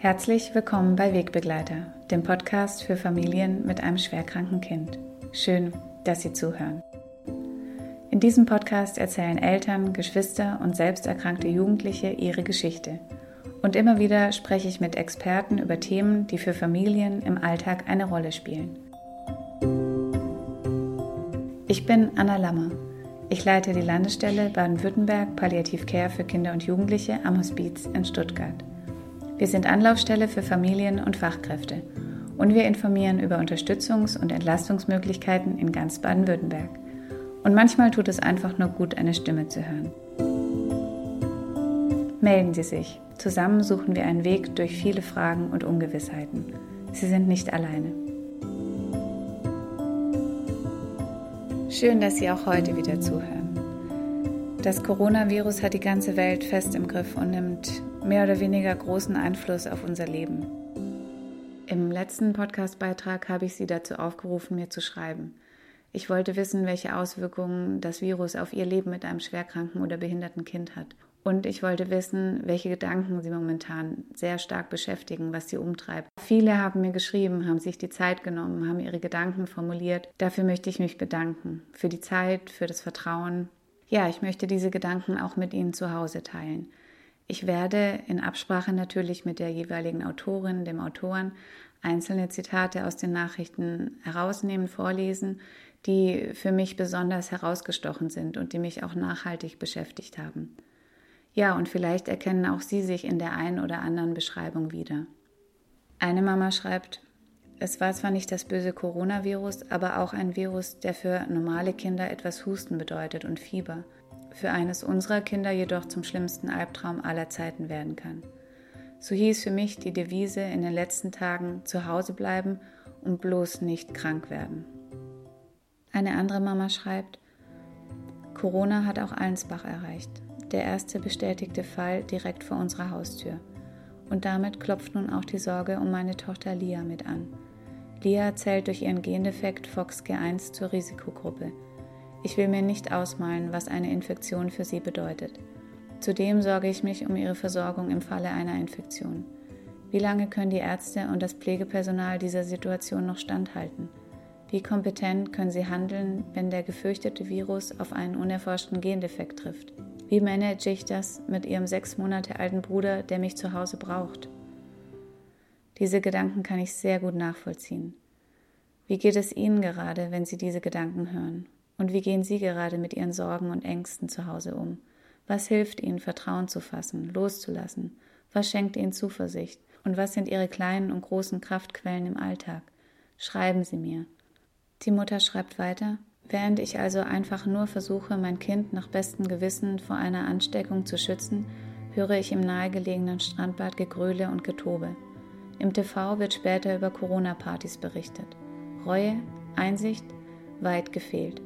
Herzlich willkommen bei Wegbegleiter, dem Podcast für Familien mit einem schwerkranken Kind. Schön, dass Sie zuhören. In diesem Podcast erzählen Eltern, Geschwister und selbsterkrankte Jugendliche ihre Geschichte. Und immer wieder spreche ich mit Experten über Themen, die für Familien im Alltag eine Rolle spielen. Ich bin Anna Lammer. Ich leite die Landesstelle Baden-Württemberg Palliativ Care für Kinder und Jugendliche am Hospiz in Stuttgart. Wir sind Anlaufstelle für Familien und Fachkräfte und wir informieren über Unterstützungs- und Entlastungsmöglichkeiten in ganz Baden-Württemberg. Und manchmal tut es einfach nur gut, eine Stimme zu hören. Melden Sie sich. Zusammen suchen wir einen Weg durch viele Fragen und Ungewissheiten. Sie sind nicht alleine. Schön, dass Sie auch heute wieder zuhören. Das Coronavirus hat die ganze Welt fest im Griff und nimmt mehr oder weniger großen Einfluss auf unser Leben. Im letzten Podcastbeitrag habe ich Sie dazu aufgerufen, mir zu schreiben. Ich wollte wissen, welche Auswirkungen das Virus auf Ihr Leben mit einem schwerkranken oder behinderten Kind hat. Und ich wollte wissen, welche Gedanken Sie momentan sehr stark beschäftigen, was Sie umtreibt. Viele haben mir geschrieben, haben sich die Zeit genommen, haben ihre Gedanken formuliert. Dafür möchte ich mich bedanken. Für die Zeit, für das Vertrauen. Ja, ich möchte diese Gedanken auch mit Ihnen zu Hause teilen. Ich werde in Absprache natürlich mit der jeweiligen Autorin, dem Autoren, einzelne Zitate aus den Nachrichten herausnehmen, vorlesen, die für mich besonders herausgestochen sind und die mich auch nachhaltig beschäftigt haben. Ja, und vielleicht erkennen auch Sie sich in der einen oder anderen Beschreibung wieder. Eine Mama schreibt, es war zwar nicht das böse Coronavirus, aber auch ein Virus, der für normale Kinder etwas Husten bedeutet und Fieber, für eines unserer Kinder jedoch zum schlimmsten Albtraum aller Zeiten werden kann. So hieß für mich die Devise in den letzten Tagen zu Hause bleiben und bloß nicht krank werden. Eine andere Mama schreibt, Corona hat auch Allensbach erreicht der erste bestätigte Fall direkt vor unserer Haustür. Und damit klopft nun auch die Sorge um meine Tochter Lia mit an. Lia zählt durch ihren Gendefekt FOXG1 zur Risikogruppe. Ich will mir nicht ausmalen, was eine Infektion für sie bedeutet. Zudem sorge ich mich um ihre Versorgung im Falle einer Infektion. Wie lange können die Ärzte und das Pflegepersonal dieser Situation noch standhalten? Wie kompetent können sie handeln, wenn der gefürchtete Virus auf einen unerforschten Gendefekt trifft? Wie manage ich das mit ihrem sechs Monate alten Bruder, der mich zu Hause braucht? Diese Gedanken kann ich sehr gut nachvollziehen. Wie geht es Ihnen gerade, wenn Sie diese Gedanken hören? Und wie gehen Sie gerade mit Ihren Sorgen und Ängsten zu Hause um? Was hilft Ihnen, Vertrauen zu fassen, loszulassen? Was schenkt Ihnen Zuversicht? Und was sind Ihre kleinen und großen Kraftquellen im Alltag? Schreiben Sie mir. Die Mutter schreibt weiter. Während ich also einfach nur versuche, mein Kind nach bestem Gewissen vor einer Ansteckung zu schützen, höre ich im nahegelegenen Strandbad Gegröle und Getobe. Im TV wird später über Corona-Partys berichtet. Reue, Einsicht, weit gefehlt.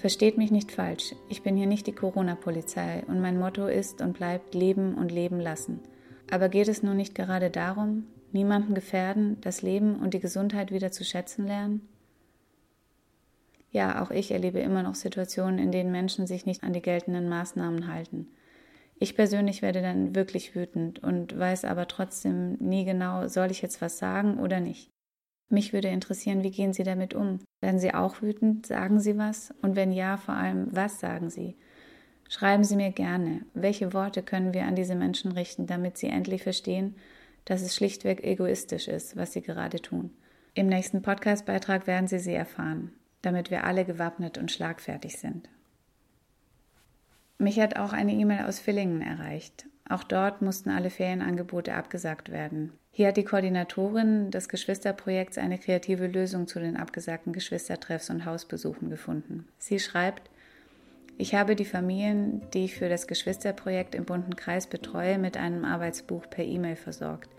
Versteht mich nicht falsch, ich bin hier nicht die Corona-Polizei und mein Motto ist und bleibt Leben und Leben lassen. Aber geht es nun nicht gerade darum, niemanden gefährden, das Leben und die Gesundheit wieder zu schätzen lernen? Ja, auch ich erlebe immer noch Situationen, in denen Menschen sich nicht an die geltenden Maßnahmen halten. Ich persönlich werde dann wirklich wütend und weiß aber trotzdem nie genau, soll ich jetzt was sagen oder nicht. Mich würde interessieren, wie gehen Sie damit um? Werden Sie auch wütend? Sagen Sie was? Und wenn ja, vor allem, was sagen Sie? Schreiben Sie mir gerne, welche Worte können wir an diese Menschen richten, damit sie endlich verstehen, dass es schlichtweg egoistisch ist, was sie gerade tun. Im nächsten Podcastbeitrag werden Sie sie erfahren damit wir alle gewappnet und schlagfertig sind. Mich hat auch eine E-Mail aus Villingen erreicht. Auch dort mussten alle Ferienangebote abgesagt werden. Hier hat die Koordinatorin des Geschwisterprojekts eine kreative Lösung zu den abgesagten Geschwistertreffs und Hausbesuchen gefunden. Sie schreibt, ich habe die Familien, die ich für das Geschwisterprojekt im bunten Kreis betreue, mit einem Arbeitsbuch per E-Mail versorgt.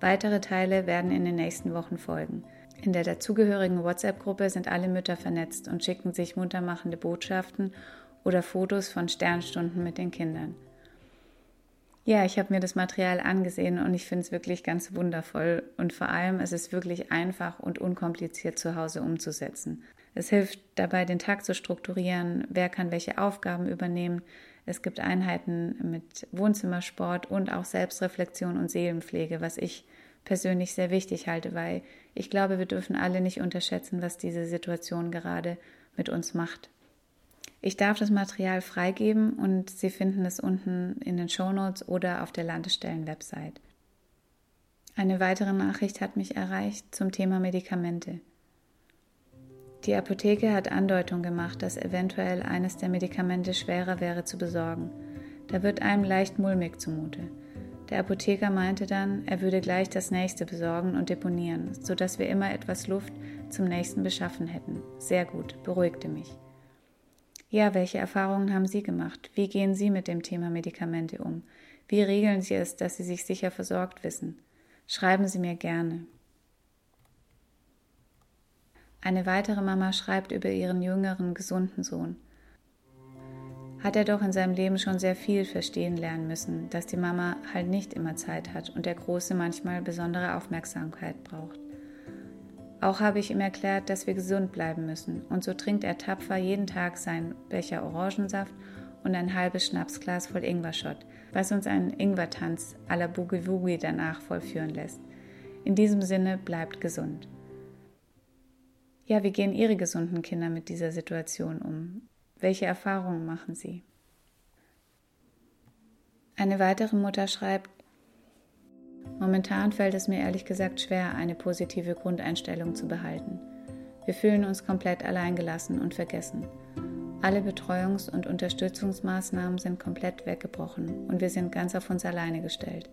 Weitere Teile werden in den nächsten Wochen folgen. In der dazugehörigen WhatsApp-Gruppe sind alle Mütter vernetzt und schicken sich muntermachende Botschaften oder Fotos von Sternstunden mit den Kindern. Ja, ich habe mir das Material angesehen und ich finde es wirklich ganz wundervoll und vor allem es ist wirklich einfach und unkompliziert zu Hause umzusetzen. Es hilft dabei, den Tag zu strukturieren, wer kann welche Aufgaben übernehmen. Es gibt Einheiten mit Wohnzimmersport und auch Selbstreflexion und Seelenpflege, was ich persönlich sehr wichtig halte, weil ich glaube, wir dürfen alle nicht unterschätzen, was diese Situation gerade mit uns macht. Ich darf das Material freigeben und Sie finden es unten in den Shownotes oder auf der Landestellen-Website. Eine weitere Nachricht hat mich erreicht zum Thema Medikamente. Die Apotheke hat Andeutung gemacht, dass eventuell eines der Medikamente schwerer wäre zu besorgen. Da wird einem leicht mulmig zumute. Der Apotheker meinte dann, er würde gleich das nächste besorgen und deponieren, sodass wir immer etwas Luft zum nächsten beschaffen hätten. Sehr gut, beruhigte mich. Ja, welche Erfahrungen haben Sie gemacht? Wie gehen Sie mit dem Thema Medikamente um? Wie regeln Sie es, dass Sie sich sicher versorgt wissen? Schreiben Sie mir gerne. Eine weitere Mama schreibt über ihren jüngeren, gesunden Sohn. Hat er doch in seinem Leben schon sehr viel verstehen lernen müssen, dass die Mama halt nicht immer Zeit hat und der Große manchmal besondere Aufmerksamkeit braucht. Auch habe ich ihm erklärt, dass wir gesund bleiben müssen, und so trinkt er tapfer jeden Tag seinen Becher Orangensaft und ein halbes Schnapsglas voll Ingwerschott, was uns einen Ingwertanz à la Boogie Woogie danach vollführen lässt. In diesem Sinne bleibt gesund. Ja, wie gehen Ihre gesunden Kinder mit dieser Situation um? Welche Erfahrungen machen sie? Eine weitere Mutter schreibt, Momentan fällt es mir ehrlich gesagt schwer, eine positive Grundeinstellung zu behalten. Wir fühlen uns komplett alleingelassen und vergessen. Alle Betreuungs- und Unterstützungsmaßnahmen sind komplett weggebrochen und wir sind ganz auf uns alleine gestellt.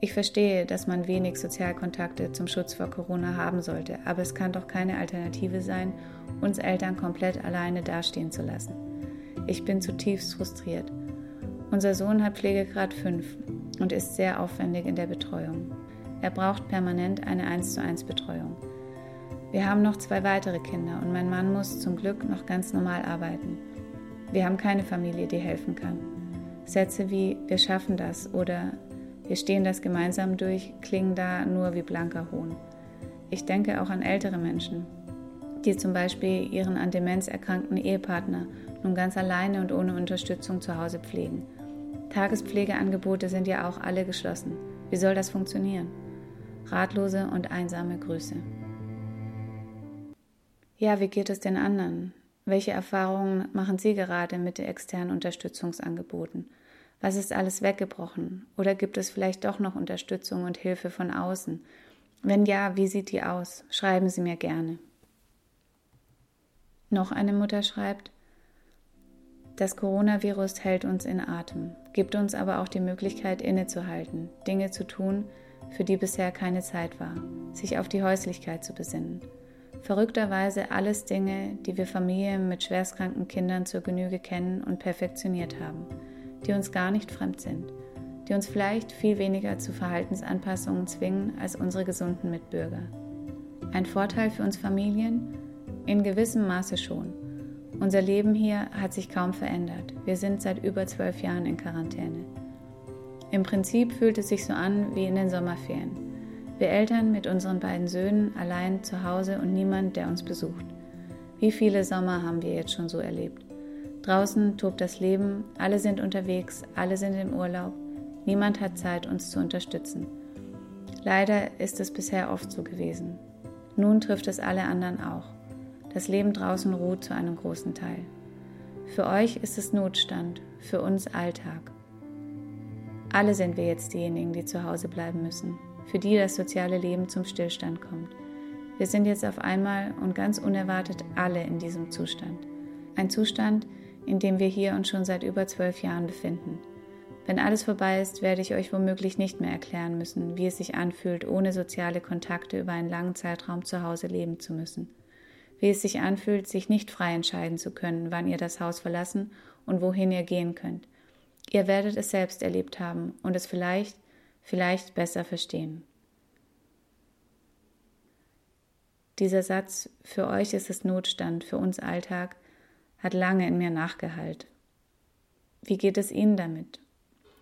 Ich verstehe, dass man wenig Sozialkontakte zum Schutz vor Corona haben sollte, aber es kann doch keine Alternative sein, uns Eltern komplett alleine dastehen zu lassen. Ich bin zutiefst frustriert. Unser Sohn hat Pflegegrad 5 und ist sehr aufwendig in der Betreuung. Er braucht permanent eine 1 zu 1 Betreuung. Wir haben noch zwei weitere Kinder und mein Mann muss zum Glück noch ganz normal arbeiten. Wir haben keine Familie, die helfen kann. Sätze wie wir schaffen das oder wir stehen das gemeinsam durch, klingen da nur wie blanker Hohn. Ich denke auch an ältere Menschen, die zum Beispiel ihren an Demenz erkrankten Ehepartner nun ganz alleine und ohne Unterstützung zu Hause pflegen. Tagespflegeangebote sind ja auch alle geschlossen. Wie soll das funktionieren? Ratlose und einsame Grüße. Ja, wie geht es den anderen? Welche Erfahrungen machen Sie gerade mit den externen Unterstützungsangeboten? Was ist alles weggebrochen? Oder gibt es vielleicht doch noch Unterstützung und Hilfe von außen? Wenn ja, wie sieht die aus? Schreiben Sie mir gerne. Noch eine Mutter schreibt, das Coronavirus hält uns in Atem, gibt uns aber auch die Möglichkeit innezuhalten, Dinge zu tun, für die bisher keine Zeit war, sich auf die Häuslichkeit zu besinnen. Verrückterweise alles Dinge, die wir Familien mit schwerstkranken Kindern zur Genüge kennen und perfektioniert haben die uns gar nicht fremd sind, die uns vielleicht viel weniger zu Verhaltensanpassungen zwingen als unsere gesunden Mitbürger. Ein Vorteil für uns Familien? In gewissem Maße schon. Unser Leben hier hat sich kaum verändert. Wir sind seit über zwölf Jahren in Quarantäne. Im Prinzip fühlt es sich so an wie in den Sommerferien. Wir Eltern mit unseren beiden Söhnen allein zu Hause und niemand, der uns besucht. Wie viele Sommer haben wir jetzt schon so erlebt? Draußen tobt das Leben, alle sind unterwegs, alle sind im Urlaub, niemand hat Zeit, uns zu unterstützen. Leider ist es bisher oft so gewesen. Nun trifft es alle anderen auch. Das Leben draußen ruht zu einem großen Teil. Für euch ist es Notstand, für uns Alltag. Alle sind wir jetzt diejenigen, die zu Hause bleiben müssen, für die das soziale Leben zum Stillstand kommt. Wir sind jetzt auf einmal und ganz unerwartet alle in diesem Zustand. Ein Zustand, in dem wir hier uns schon seit über zwölf Jahren befinden. Wenn alles vorbei ist, werde ich euch womöglich nicht mehr erklären müssen, wie es sich anfühlt, ohne soziale Kontakte über einen langen Zeitraum zu Hause leben zu müssen. Wie es sich anfühlt, sich nicht frei entscheiden zu können, wann ihr das Haus verlassen und wohin ihr gehen könnt. Ihr werdet es selbst erlebt haben und es vielleicht, vielleicht besser verstehen. Dieser Satz, für euch ist es Notstand, für uns Alltag, hat lange in mir nachgehallt. Wie geht es Ihnen damit?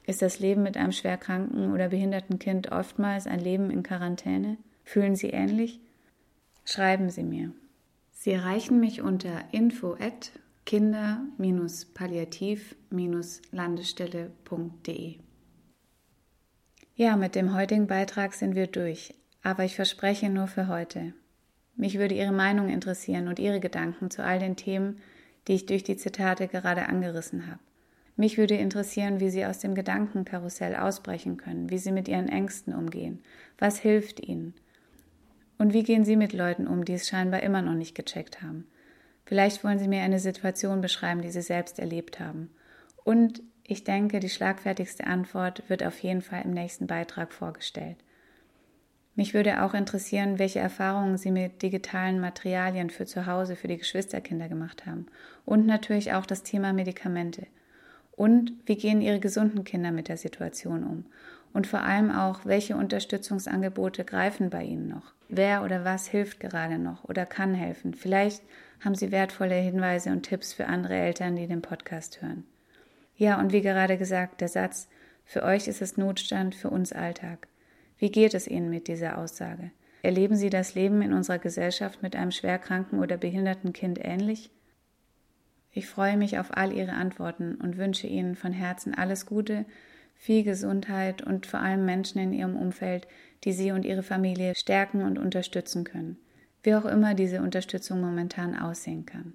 Ist das Leben mit einem schwerkranken oder behinderten Kind oftmals ein Leben in Quarantäne? Fühlen Sie ähnlich? Schreiben Sie mir. Sie erreichen mich unter info at kinder-palliativ-landestelle.de. Ja, mit dem heutigen Beitrag sind wir durch, aber ich verspreche nur für heute. Mich würde Ihre Meinung interessieren und Ihre Gedanken zu all den Themen, die ich durch die Zitate gerade angerissen habe. Mich würde interessieren, wie Sie aus dem Gedankenkarussell ausbrechen können, wie Sie mit Ihren Ängsten umgehen, was hilft Ihnen und wie gehen Sie mit Leuten um, die es scheinbar immer noch nicht gecheckt haben. Vielleicht wollen Sie mir eine Situation beschreiben, die Sie selbst erlebt haben. Und ich denke, die schlagfertigste Antwort wird auf jeden Fall im nächsten Beitrag vorgestellt. Mich würde auch interessieren, welche Erfahrungen Sie mit digitalen Materialien für zu Hause für die Geschwisterkinder gemacht haben. Und natürlich auch das Thema Medikamente. Und wie gehen Ihre gesunden Kinder mit der Situation um? Und vor allem auch, welche Unterstützungsangebote greifen bei Ihnen noch? Wer oder was hilft gerade noch oder kann helfen? Vielleicht haben Sie wertvolle Hinweise und Tipps für andere Eltern, die den Podcast hören. Ja, und wie gerade gesagt, der Satz, für euch ist es Notstand, für uns Alltag. Wie geht es Ihnen mit dieser Aussage? Erleben Sie das Leben in unserer Gesellschaft mit einem schwerkranken oder behinderten Kind ähnlich? Ich freue mich auf all Ihre Antworten und wünsche Ihnen von Herzen alles Gute, viel Gesundheit und vor allem Menschen in Ihrem Umfeld, die Sie und Ihre Familie stärken und unterstützen können, wie auch immer diese Unterstützung momentan aussehen kann.